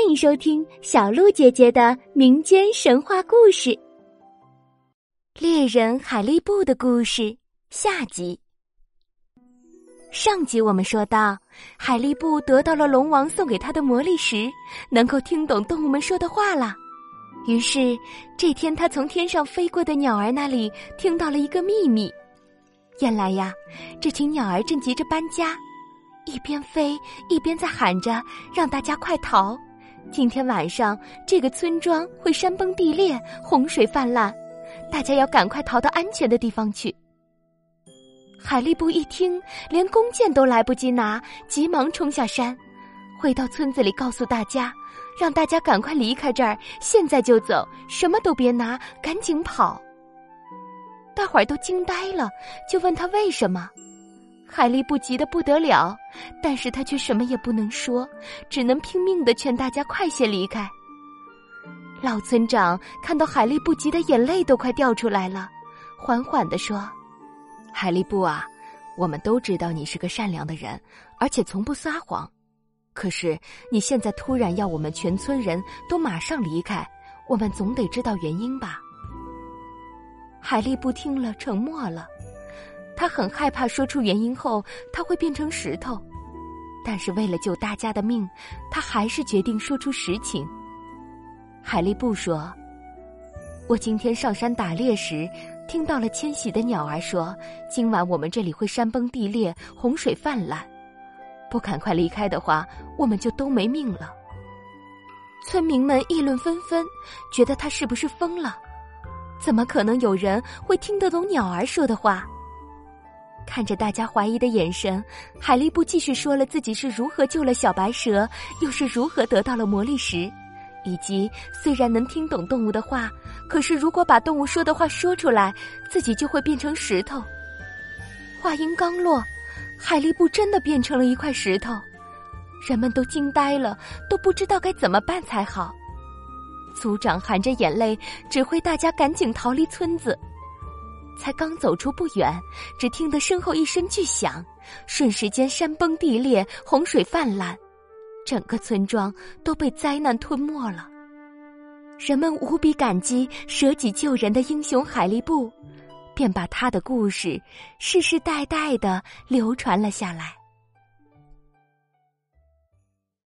欢迎收听小鹿姐姐的民间神话故事《猎人海力布的故事》下集。上集我们说到，海力布得到了龙王送给他的魔力石，能够听懂动物们说的话了。于是这天，他从天上飞过的鸟儿那里听到了一个秘密。原来呀，这群鸟儿正急着搬家，一边飞一边在喊着：“让大家快逃！”今天晚上，这个村庄会山崩地裂，洪水泛滥，大家要赶快逃到安全的地方去。海力布一听，连弓箭都来不及拿，急忙冲下山，回到村子里告诉大家，让大家赶快离开这儿，现在就走，什么都别拿，赶紧跑。大伙儿都惊呆了，就问他为什么。海力布急得不得了，但是他却什么也不能说，只能拼命的劝大家快些离开。老村长看到海力布急得眼泪都快掉出来了，缓缓的说：“海力布啊，我们都知道你是个善良的人，而且从不撒谎。可是你现在突然要我们全村人都马上离开，我们总得知道原因吧？”海力布听了，沉默了。他很害怕说出原因后他会变成石头，但是为了救大家的命，他还是决定说出实情。海力布说：“我今天上山打猎时，听到了迁徙的鸟儿说，今晚我们这里会山崩地裂，洪水泛滥，不赶快离开的话，我们就都没命了。”村民们议论纷纷，觉得他是不是疯了？怎么可能有人会听得懂鸟儿说的话？看着大家怀疑的眼神，海力布继续说了自己是如何救了小白蛇，又是如何得到了魔力石，以及虽然能听懂动物的话，可是如果把动物说的话说出来，自己就会变成石头。话音刚落，海力布真的变成了一块石头，人们都惊呆了，都不知道该怎么办才好。族长含着眼泪指挥大家赶紧逃离村子。才刚走出不远，只听得身后一声巨响，瞬时间山崩地裂，洪水泛滥，整个村庄都被灾难吞没了。人们无比感激舍己救人的英雄海力布，便把他的故事世世代代的流传了下来。